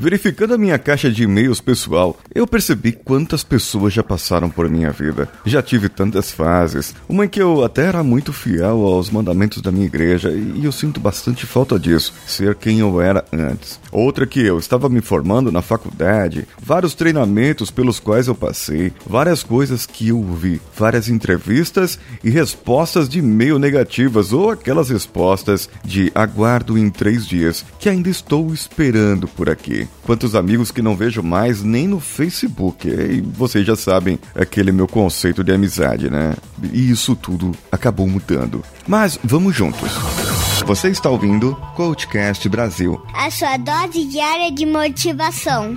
Verificando a minha caixa de e-mails pessoal, eu percebi quantas pessoas já passaram por minha vida. Já tive tantas fases, uma em que eu até era muito fiel aos mandamentos da minha igreja e eu sinto bastante falta disso, ser quem eu era antes. Outra que eu estava me formando na faculdade, vários treinamentos pelos quais eu passei, várias coisas que eu vi, várias entrevistas e respostas de e-mail negativas ou aquelas respostas de aguardo em três dias que ainda estou esperando por aqui. Quantos amigos que não vejo mais nem no Facebook. E vocês já sabem aquele meu conceito de amizade, né? E isso tudo acabou mudando. Mas vamos juntos. Você está ouvindo Coachcast Brasil a sua dose diária de motivação.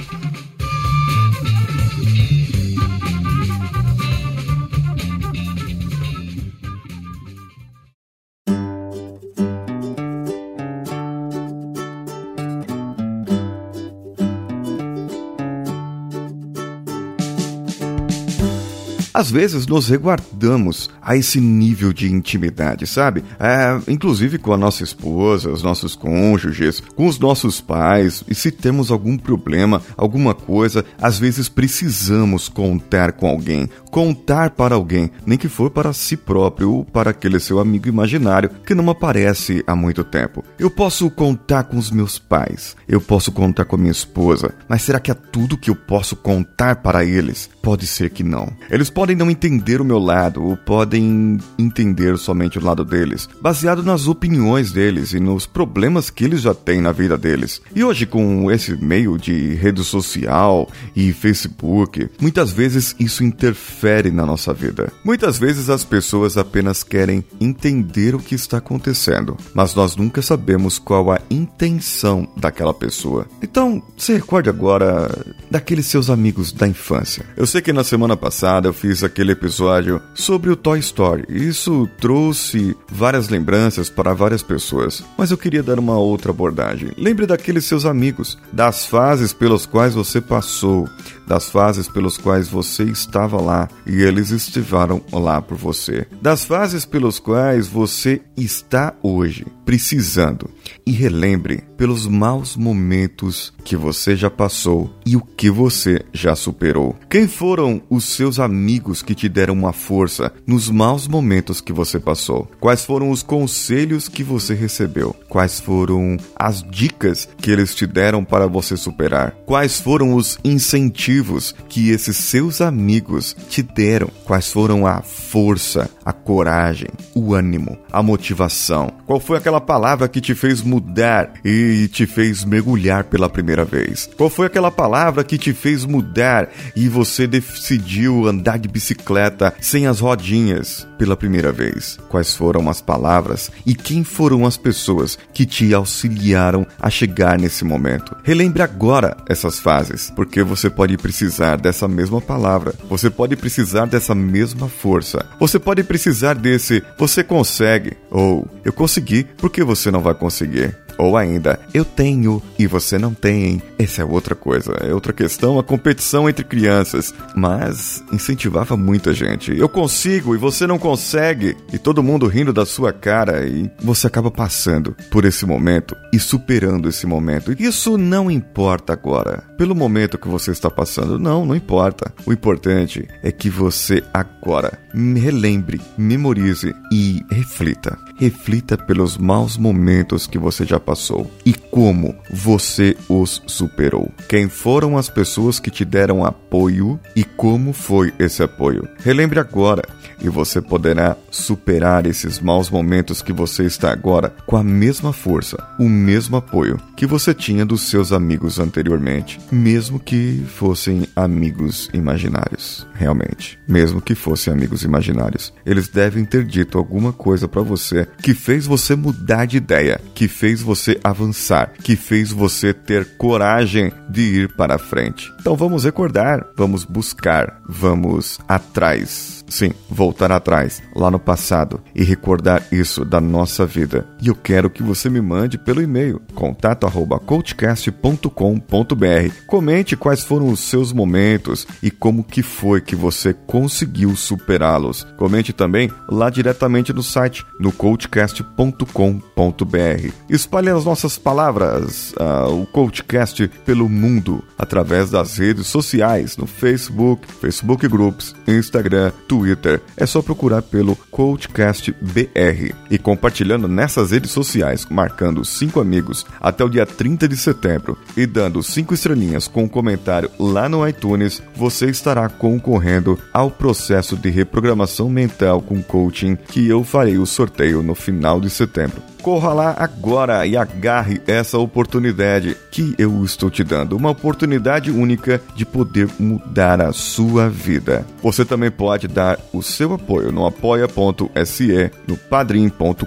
Às vezes nos reguardamos a esse nível de intimidade, sabe? É, inclusive com a nossa esposa, os nossos cônjuges, com os nossos pais, e se temos algum problema, alguma coisa, às vezes precisamos contar com alguém, contar para alguém, nem que for para si próprio ou para aquele seu amigo imaginário que não aparece há muito tempo. Eu posso contar com os meus pais, eu posso contar com a minha esposa, mas será que é tudo que eu posso contar para eles? Pode ser que não. Eles podem não entender o meu lado, ou podem entender somente o lado deles, baseado nas opiniões deles e nos problemas que eles já têm na vida deles. E hoje, com esse meio de rede social e Facebook, muitas vezes isso interfere na nossa vida. Muitas vezes as pessoas apenas querem entender o que está acontecendo, mas nós nunca sabemos qual a intenção daquela pessoa. Então, se recorde agora daqueles seus amigos da infância. Eu sei que na semana passada eu fiz aquele episódio sobre o Toy Story. Isso trouxe várias lembranças para várias pessoas, mas eu queria dar uma outra abordagem. Lembre daqueles seus amigos, das fases pelas quais você passou, das fases pelas quais você estava lá e eles estiveram lá por você, das fases pelas quais você está hoje precisando. E relembre pelos maus momentos que você já passou e o que você já superou. Quem foram os seus amigos que te deram uma força nos maus momentos que você passou? Quais foram os conselhos que você recebeu? Quais foram as dicas que eles te deram para você superar? Quais foram os incentivos que esses seus amigos te deram? Quais foram a força, a coragem, o ânimo, a motivação? Qual foi aquela palavra que te fez mudar e te fez mergulhar pela primeira vez? Qual foi aquela palavra que te fez mudar e você decidiu andar de bicicleta sem as rodinhas pela primeira vez? Quais foram as palavras e quem foram as pessoas que te auxiliaram a chegar nesse momento? Relembre agora essas fases, porque você pode precisar dessa mesma palavra, você pode precisar dessa mesma força, você pode precisar desse você consegue ou eu consegui, porque você não vai conseguir seguir. Ou ainda, eu tenho e você não tem. Essa é outra coisa, é outra questão, a competição entre crianças. Mas incentivava muita gente. Eu consigo e você não consegue. E todo mundo rindo da sua cara e você acaba passando por esse momento e superando esse momento. Isso não importa agora. Pelo momento que você está passando, não, não importa. O importante é que você agora relembre, memorize e reflita. Reflita pelos maus momentos que você já passou. E como você os superou. Quem foram as pessoas que te deram apoio e como foi esse apoio. Relembre agora e você poderá superar esses maus momentos que você está agora com a mesma força, o mesmo apoio que você tinha dos seus amigos anteriormente, mesmo que fossem amigos imaginários, realmente, mesmo que fossem amigos imaginários. Eles devem ter dito alguma coisa para você que fez você mudar de ideia, que fez você avançar, que fez você ter coragem de ir para frente. Então vamos recordar, vamos buscar, vamos atrás Sim, voltar atrás, lá no passado, e recordar isso da nossa vida. E eu quero que você me mande pelo e-mail contato@coachcast.com.br. Comente quais foram os seus momentos e como que foi que você conseguiu superá-los. Comente também lá diretamente no site no coachcast.com.br. Espalhe as nossas palavras, uh, o Coachcast pelo mundo através das redes sociais, no Facebook, Facebook Groups, Instagram, Twitter Twitter. É só procurar pelo Coachcast BR e compartilhando nessas redes sociais, marcando cinco amigos até o dia 30 de setembro e dando cinco estrelinhas com um comentário lá no iTunes, você estará concorrendo ao processo de reprogramação mental com coaching que eu farei o sorteio no final de setembro. Corra lá agora e agarre essa oportunidade que eu estou te dando. Uma oportunidade única de poder mudar a sua vida. Você também pode dar o seu apoio no apoia.se, no padrim.com.br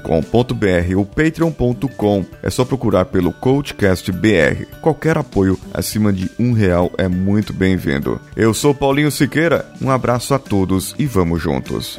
ou patreon.com. É só procurar pelo Coachcast BR. Qualquer apoio acima de um real é muito bem-vindo. Eu sou Paulinho Siqueira, um abraço a todos e vamos juntos.